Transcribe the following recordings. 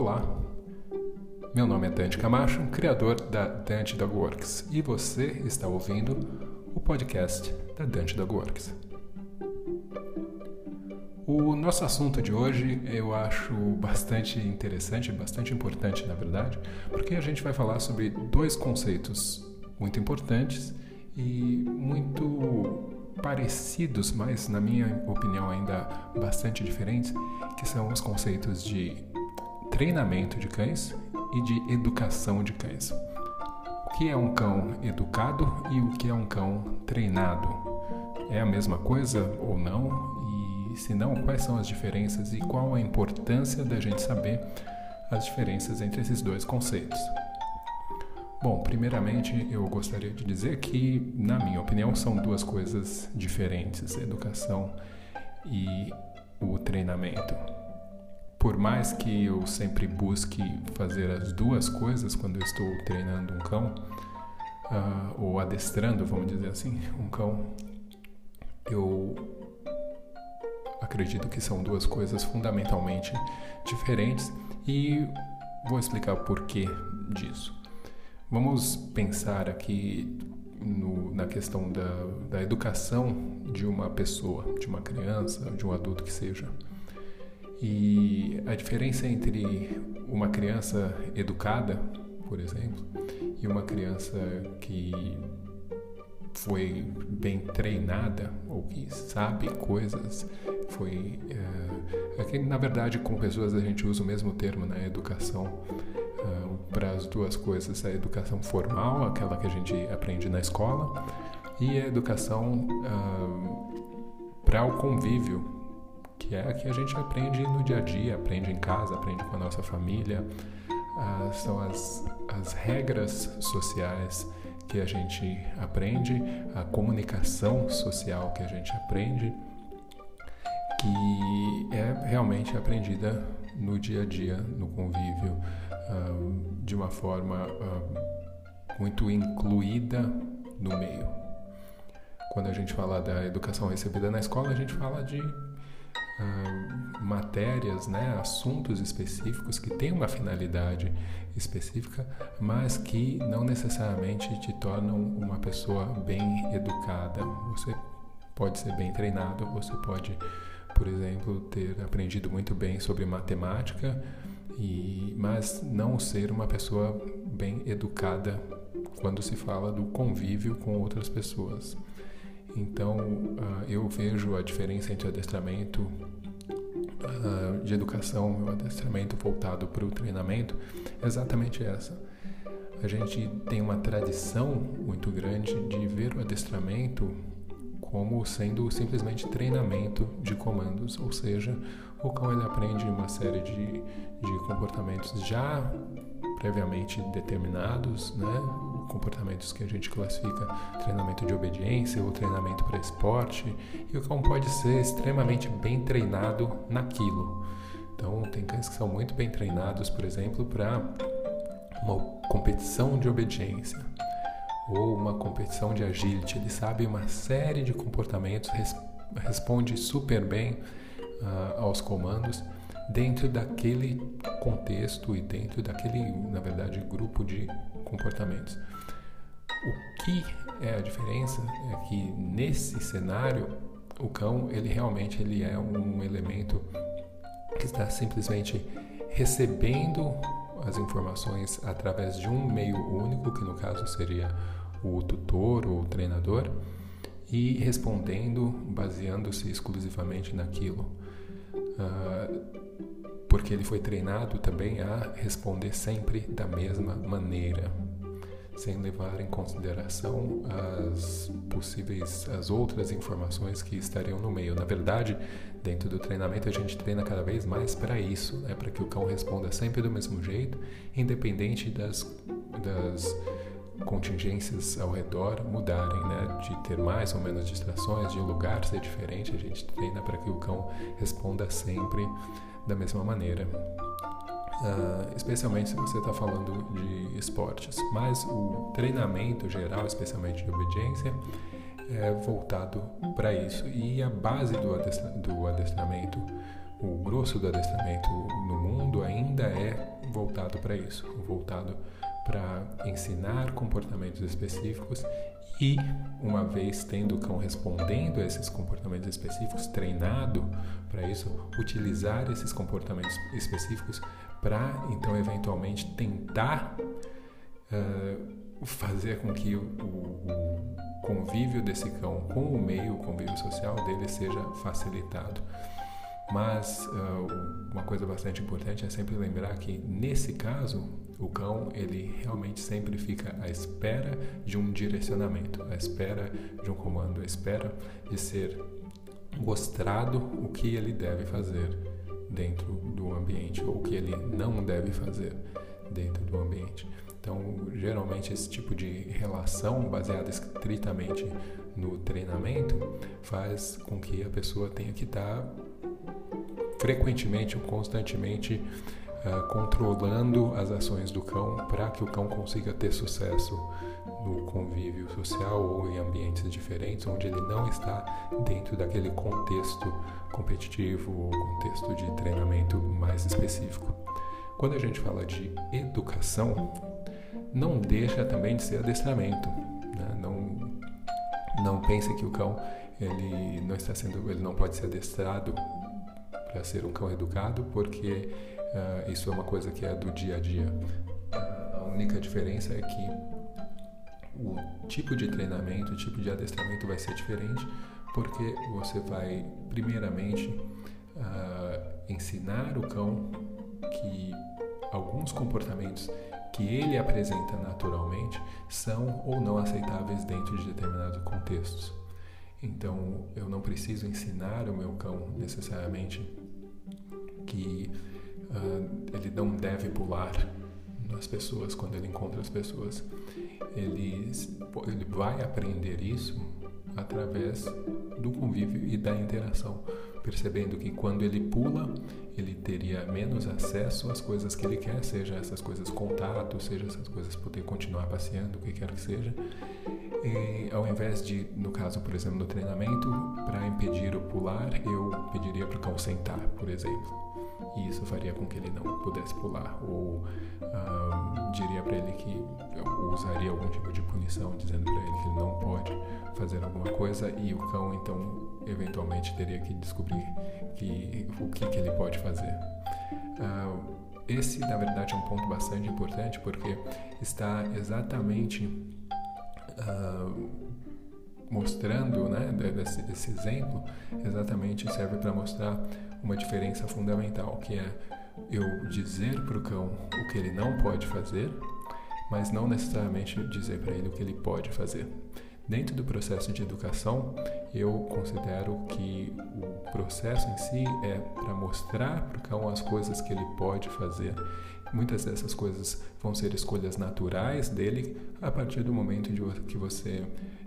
Olá, meu nome é Dante Camacho, criador da Dante Dog Works, e você está ouvindo o podcast da Dante Dog Works. O nosso assunto de hoje eu acho bastante interessante, bastante importante na verdade, porque a gente vai falar sobre dois conceitos muito importantes e muito parecidos, mas na minha opinião ainda bastante diferentes, que são os conceitos de treinamento de cães e de educação de cães. O que é um cão educado e o que é um cão treinado? É a mesma coisa ou não? E se não, quais são as diferenças e qual a importância da gente saber as diferenças entre esses dois conceitos? Bom, primeiramente eu gostaria de dizer que, na minha opinião, são duas coisas diferentes: educação e o treinamento. Por mais que eu sempre busque fazer as duas coisas quando eu estou treinando um cão, uh, ou adestrando, vamos dizer assim, um cão, eu acredito que são duas coisas fundamentalmente diferentes e vou explicar o porquê disso. Vamos pensar aqui no, na questão da, da educação de uma pessoa, de uma criança, de um adulto que seja. E a diferença entre uma criança educada, por exemplo, e uma criança que foi bem treinada ou que sabe coisas, foi que na verdade com pessoas a gente usa o mesmo termo na né? educação para as duas coisas: a educação formal, aquela que a gente aprende na escola, e a educação uh, para o convívio, que é a que a gente aprende no dia a dia, aprende em casa, aprende com a nossa família. Uh, são as, as regras sociais que a gente aprende, a comunicação social que a gente aprende, que é realmente aprendida no dia a dia, no convívio, uh, de uma forma uh, muito incluída no meio. Quando a gente fala da educação recebida na escola, a gente fala de uh, matérias, né, assuntos específicos que têm uma finalidade específica, mas que não necessariamente te tornam uma pessoa bem educada. Você pode ser bem treinado, você pode por exemplo, ter aprendido muito bem sobre matemática, e, mas não ser uma pessoa bem educada quando se fala do convívio com outras pessoas. Então, uh, eu vejo a diferença entre adestramento uh, de educação e o adestramento voltado para o treinamento exatamente essa. A gente tem uma tradição muito grande de ver o adestramento como sendo simplesmente treinamento de comandos, ou seja, o cão ele aprende uma série de, de comportamentos já previamente determinados, né? Comportamentos que a gente classifica treinamento de obediência ou treinamento para esporte, e o cão pode ser extremamente bem treinado naquilo. Então, tem cães que são muito bem treinados, por exemplo, para uma competição de obediência ou uma competição de agility. Ele sabe uma série de comportamentos, res, responde super bem uh, aos comandos dentro daquele contexto e dentro daquele, na verdade, grupo de comportamentos. O que é a diferença é que nesse cenário o cão ele realmente ele é um elemento que está simplesmente recebendo as informações através de um meio único, que no caso seria o tutor ou o treinador, e respondendo baseando-se exclusivamente naquilo. Uh, porque ele foi treinado também a responder sempre da mesma maneira, sem levar em consideração as possíveis, as outras informações que estariam no meio. Na verdade, dentro do treinamento a gente treina cada vez mais para isso, né? para que o cão responda sempre do mesmo jeito, independente das, das contingências ao redor mudarem, né? De ter mais ou menos distrações, de um lugar ser diferente, a gente treina para que o cão responda sempre da mesma maneira. Uh, especialmente se você está falando de esportes. Mas o treinamento geral, especialmente de obediência, é voltado para isso. E a base do, adestra do adestramento o grosso do adestramento no mundo ainda é voltado para isso, voltado para ensinar comportamentos específicos e, uma vez tendo o cão respondendo a esses comportamentos específicos, treinado para isso, utilizar esses comportamentos específicos para, então, eventualmente tentar uh, fazer com que o, o convívio desse cão com o meio, o convívio social dele seja facilitado. Mas uh, uma coisa bastante importante é sempre lembrar que nesse caso o cão ele realmente sempre fica à espera de um direcionamento, à espera de um comando, à espera de ser mostrado o que ele deve fazer dentro do ambiente ou o que ele não deve fazer dentro do ambiente. Então, geralmente esse tipo de relação baseada estritamente no treinamento faz com que a pessoa tenha que estar frequentemente ou constantemente uh, controlando as ações do cão para que o cão consiga ter sucesso no convívio social ou em ambientes diferentes onde ele não está dentro daquele contexto competitivo ou contexto de treinamento mais específico. Quando a gente fala de educação, não deixa também de ser adestramento. Né? Não, não pense que o cão ele não está sendo, ele não pode ser adestrado para ser um cão educado, porque uh, isso é uma coisa que é do dia a dia. A única diferença é que o tipo de treinamento, o tipo de adestramento vai ser diferente, porque você vai, primeiramente, uh, ensinar o cão que alguns comportamentos que ele apresenta naturalmente são ou não aceitáveis dentro de determinados contextos. Então, eu não preciso ensinar o meu cão necessariamente que uh, ele não deve pular nas pessoas quando ele encontra as pessoas. Ele, ele vai aprender isso através do convívio e da interação, percebendo que quando ele pula, ele teria menos acesso às coisas que ele quer, seja essas coisas contato, seja essas coisas poder continuar passeando, o que quer que seja. E, ao invés de, no caso, por exemplo, no treinamento, para impedir o pular, eu pediria para o cão sentar, por exemplo e isso faria com que ele não pudesse pular ou uh, diria para ele que usaria algum tipo de punição dizendo para ele que ele não pode fazer alguma coisa e o cão então eventualmente teria que descobrir que, o que, que ele pode fazer. Uh, esse, na verdade, é um ponto bastante importante porque está exatamente uh, mostrando, né, desse, desse exemplo, exatamente serve para mostrar uma diferença fundamental, que é eu dizer para o cão o que ele não pode fazer, mas não necessariamente dizer para ele o que ele pode fazer. Dentro do processo de educação, eu considero que o processo em si é para mostrar para o cão as coisas que ele pode fazer. Muitas dessas coisas vão ser escolhas naturais dele a partir do momento que você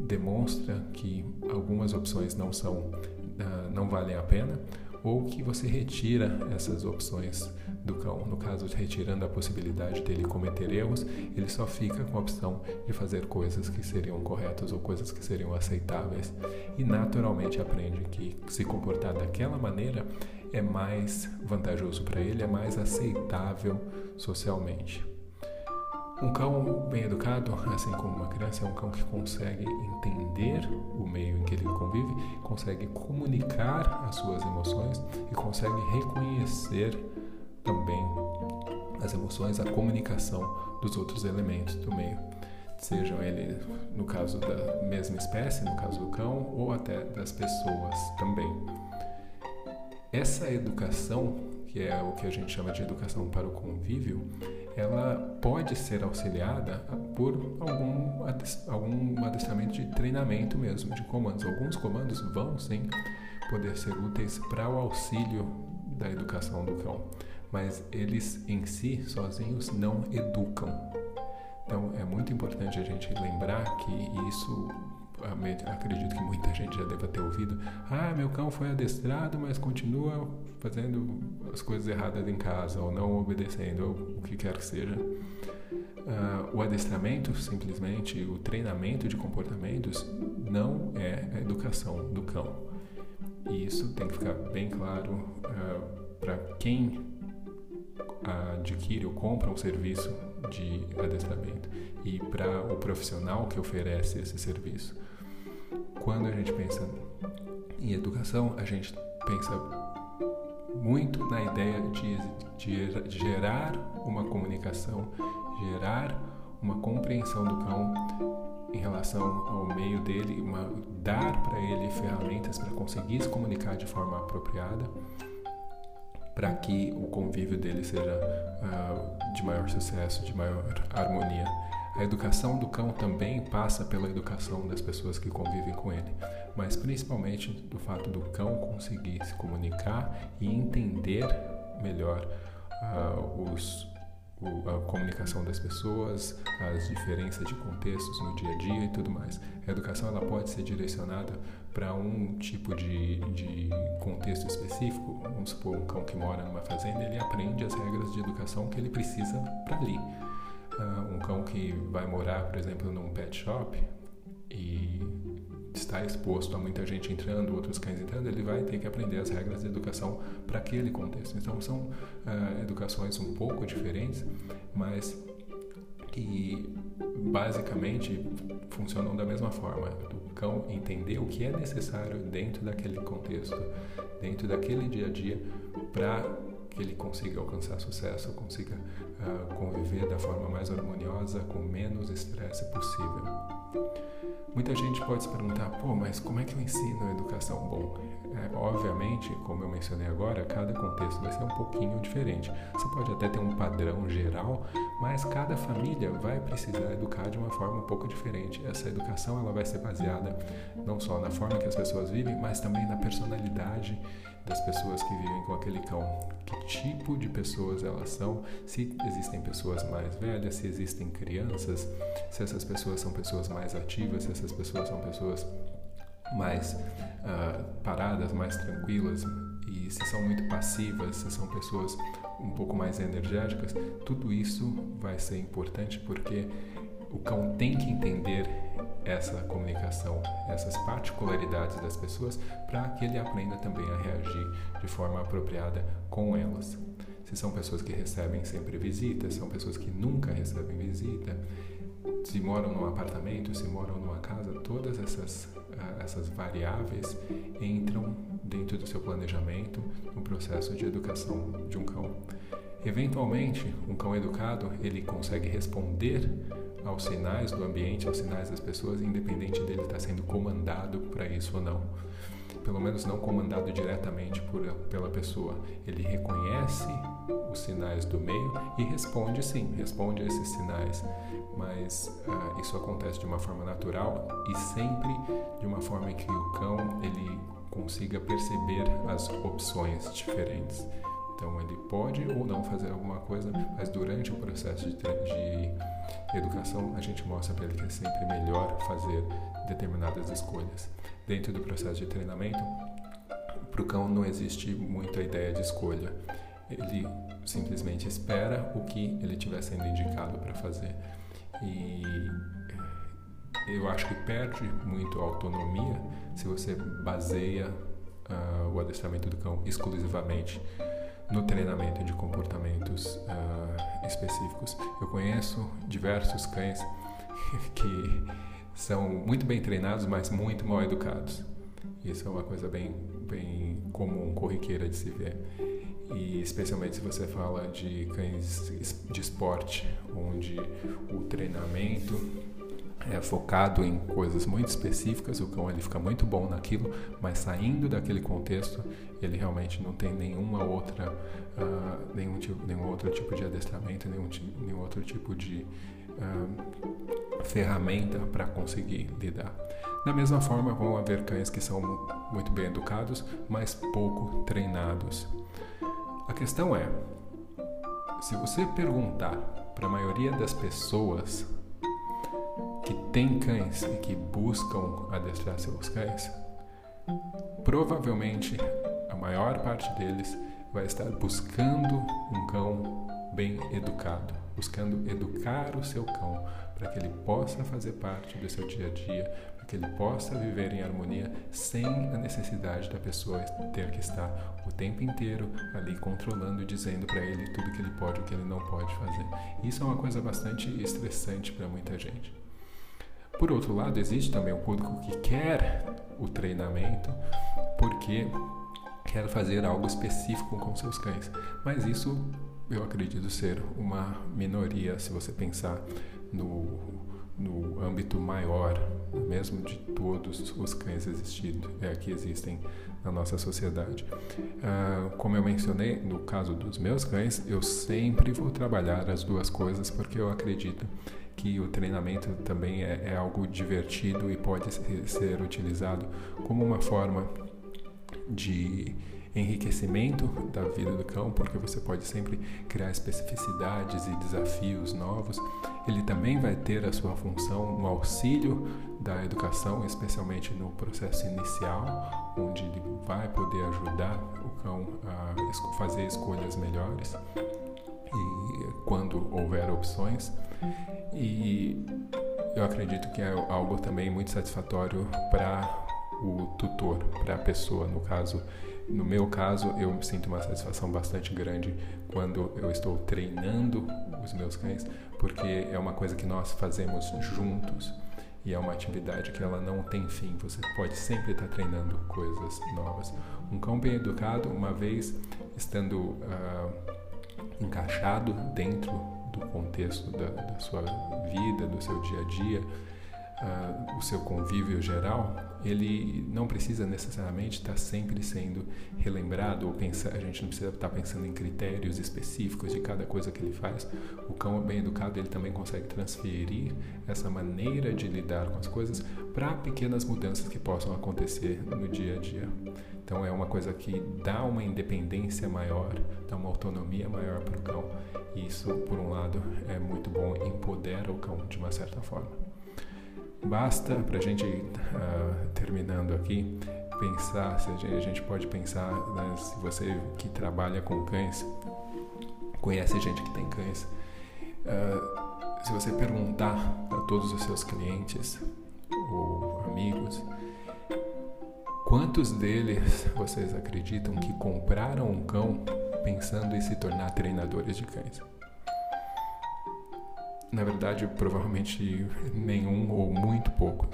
demonstra que algumas opções não são, ah, não valem a pena ou que você retira essas opções do cão. No caso, retirando a possibilidade dele cometer erros, ele só fica com a opção de fazer coisas que seriam corretas ou coisas que seriam aceitáveis e naturalmente aprende que se comportar daquela maneira é mais vantajoso para ele, é mais aceitável socialmente. Um cão bem educado, assim como uma criança, é um cão que consegue entender o meio em que ele convive, consegue comunicar as suas emoções e consegue reconhecer também as emoções, a comunicação dos outros elementos do meio. Sejam eles, no caso da mesma espécie, no caso do cão, ou até das pessoas também. Essa educação, que é o que a gente chama de educação para o convívio, ela pode ser auxiliada por algum, algum adestramento de treinamento mesmo, de comandos. Alguns comandos vão sim poder ser úteis para o auxílio da educação do cão, mas eles em si, sozinhos, não educam. Então é muito importante a gente lembrar que isso acredito que muita gente já deva ter ouvido. Ah, meu cão foi adestrado, mas continua fazendo as coisas erradas em casa, ou não obedecendo, ou o que quer que seja. Uh, o adestramento, simplesmente, o treinamento de comportamentos, não é a educação do cão. E isso tem que ficar bem claro uh, para quem adquire ou compra um serviço de adestramento e para o profissional que oferece esse serviço. Quando a gente pensa em educação, a gente pensa muito na ideia de, de, gerar uma comunicação, gerar uma compreensão do cão em relação ao meio dele, uma, dar para ele ferramentas para conseguir se comunicar de forma apropriada, para que o convívio dele seja uh, de maior sucesso, de maior harmonia. A educação do cão também passa pela educação das pessoas que convivem com ele, mas principalmente do fato do cão conseguir se comunicar e entender melhor uh, os, o, a comunicação das pessoas, as diferenças de contextos no dia a dia e tudo mais. A educação ela pode ser direcionada para um tipo de, de contexto específico. Vamos supor um cão que mora numa fazenda, ele aprende as regras de educação que ele precisa para ali um cão que vai morar, por exemplo, num pet shop e está exposto a muita gente entrando, outros cães entrando, ele vai ter que aprender as regras de educação para aquele contexto. Então são uh, educações um pouco diferentes, mas que basicamente funcionam da mesma forma. O cão entender o que é necessário dentro daquele contexto, dentro daquele dia a dia, para que ele consiga alcançar sucesso, consiga uh, conviver da forma mais harmoniosa, com menos estresse possível. Muita gente pode se perguntar, pô, mas como é que eu ensino a educação? Bom, é, obviamente, como eu mencionei agora, cada contexto vai ser um pouquinho diferente. Você pode até ter um padrão geral, mas cada família vai precisar educar de uma forma um pouco diferente. Essa educação ela vai ser baseada não só na forma que as pessoas vivem, mas também na personalidade das pessoas que vivem com aquele cão. Que tipo de pessoas elas são? Se existem pessoas mais velhas, se existem crianças, se essas pessoas são pessoas mais ativas, se essas pessoas são pessoas mais uh, paradas, mais tranquilas e se são muito passivas, se são pessoas um pouco mais energéticas, tudo isso vai ser importante porque o cão tem que entender essa comunicação, essas particularidades das pessoas, para que ele aprenda também a reagir de forma apropriada com elas. Se são pessoas que recebem sempre visitas, são pessoas que nunca recebem visita, se moram num apartamento, se moram numa casa, todas essas, ah, essas variáveis entram dentro do seu planejamento no processo de educação de um cão. Eventualmente, um cão educado, ele consegue responder aos sinais do ambiente, aos sinais das pessoas, independente dele estar sendo comandado para isso ou não. Pelo menos não comandado diretamente por, pela pessoa. Ele reconhece os sinais do meio e responde sim, responde a esses sinais. Mas uh, isso acontece de uma forma natural e sempre de uma forma que o cão ele consiga perceber as opções diferentes. Então ele pode ou não fazer alguma coisa, mas durante o processo de, de educação a gente mostra para ele que é sempre melhor fazer determinadas escolhas. Dentro do processo de treinamento, para o cão não existe muita ideia de escolha. Ele simplesmente espera o que ele estiver sendo indicado para fazer. E eu acho que perde muito a autonomia se você baseia uh, o adestramento do cão exclusivamente no treinamento de comportamentos uh, específicos. Eu conheço diversos cães que são muito bem treinados, mas muito mal educados. Isso é uma coisa bem, bem comum, corriqueira de se ver. E especialmente se você fala de cães de esporte, onde o treinamento é focado em coisas muito específicas, o cão ele fica muito bom naquilo, mas saindo daquele contexto, ele realmente não tem nenhuma outra, uh, nenhum, tipo, nenhum outro tipo de adestramento, nenhum, nenhum outro tipo de uh, ferramenta para conseguir lidar. Da mesma forma, vão haver cães que são muito bem educados, mas pouco treinados. A questão é, se você perguntar para a maioria das pessoas que têm cães e que buscam adestrar seus cães, provavelmente a maior parte deles vai estar buscando um cão bem educado, buscando educar o seu cão para que ele possa fazer parte do seu dia a dia, para que ele possa viver em harmonia sem a necessidade da pessoa ter que estar o tempo inteiro ali controlando e dizendo para ele tudo que ele pode e o que ele não pode fazer. Isso é uma coisa bastante estressante para muita gente. Por outro lado, existe também o público que quer o treinamento porque quer fazer algo específico com seus cães, mas isso eu acredito ser uma minoria se você pensar no, no âmbito maior, mesmo de todos os cães existindo, é, que existem na nossa sociedade. Ah, como eu mencionei, no caso dos meus cães, eu sempre vou trabalhar as duas coisas porque eu acredito que o treinamento também é, é algo divertido e pode ser utilizado como uma forma de enriquecimento da vida do cão, porque você pode sempre criar especificidades e desafios novos. Ele também vai ter a sua função no auxílio da educação, especialmente no processo inicial, onde ele vai poder ajudar o cão a fazer escolhas melhores e quando houver opções. E eu acredito que é algo também muito satisfatório para o tutor, para a pessoa, no caso no meu caso, eu sinto uma satisfação bastante grande quando eu estou treinando os meus cães, porque é uma coisa que nós fazemos juntos e é uma atividade que ela não tem fim. Você pode sempre estar treinando coisas novas. Um cão bem educado, uma vez estando uh, encaixado dentro do contexto da, da sua vida, do seu dia a dia, uh, o seu convívio geral, ele não precisa necessariamente estar sempre sendo relembrado ou pensar, a gente não precisa estar pensando em critérios específicos de cada coisa que ele faz. O cão bem educado, ele também consegue transferir essa maneira de lidar com as coisas para pequenas mudanças que possam acontecer no dia a dia. Então é uma coisa que dá uma independência maior, dá uma autonomia maior para o cão. E isso, por um lado, é muito bom, empodera o cão de uma certa forma. Basta para a gente uh, terminando aqui pensar, se a gente, a gente pode pensar, né, se você que trabalha com cães, conhece gente que tem cães, uh, se você perguntar para todos os seus clientes ou amigos, quantos deles vocês acreditam que compraram um cão pensando em se tornar treinadores de cães? Na verdade, provavelmente nenhum ou muito poucos.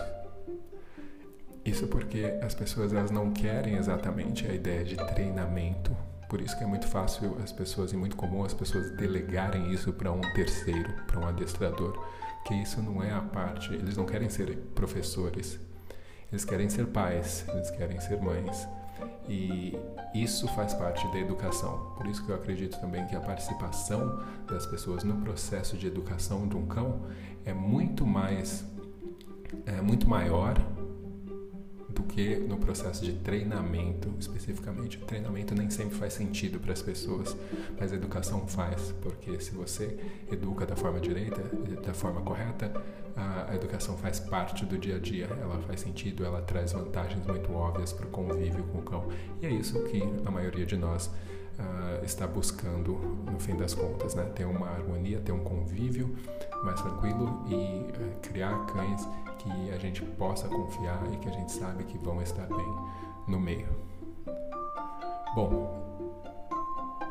Isso porque as pessoas elas não querem exatamente a ideia de treinamento. Por isso que é muito fácil as pessoas e muito comum as pessoas delegarem isso para um terceiro, para um adestrador, que isso não é a parte. Eles não querem ser professores. Eles querem ser pais, eles querem ser mães, e isso faz parte da educação. Por isso que eu acredito também que a participação das pessoas no processo de educação de um cão é muito mais é muito maior do que no processo de treinamento especificamente. O treinamento nem sempre faz sentido para as pessoas, mas a educação faz, porque se você educa da forma direita, da forma correta, a, educação faz parte do dia a dia, ela faz sentido, ela traz vantagens muito óbvias para o convívio com o cão. E é isso que a maioria de nós Uh, está buscando no fim das contas, né? Ter uma harmonia, ter um convívio mais tranquilo e uh, criar cães que a gente possa confiar e que a gente sabe que vão estar bem no meio. Bom,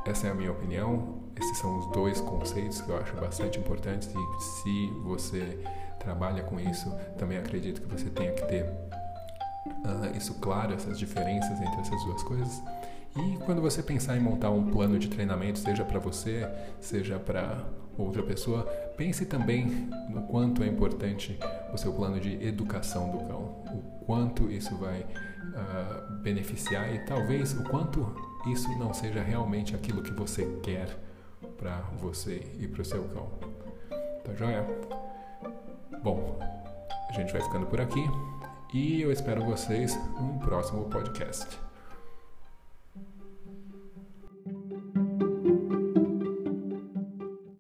essa é a minha opinião. Esses são os dois conceitos que eu acho bastante importantes e se você trabalha com isso, também acredito que você tenha que ter uh, isso claro, essas diferenças entre essas duas coisas. E quando você pensar em montar um plano de treinamento, seja para você, seja para outra pessoa, pense também no quanto é importante o seu plano de educação do cão, o quanto isso vai uh, beneficiar e talvez o quanto isso não seja realmente aquilo que você quer para você e para o seu cão. Tá joia? Bom, a gente vai ficando por aqui e eu espero vocês no próximo podcast.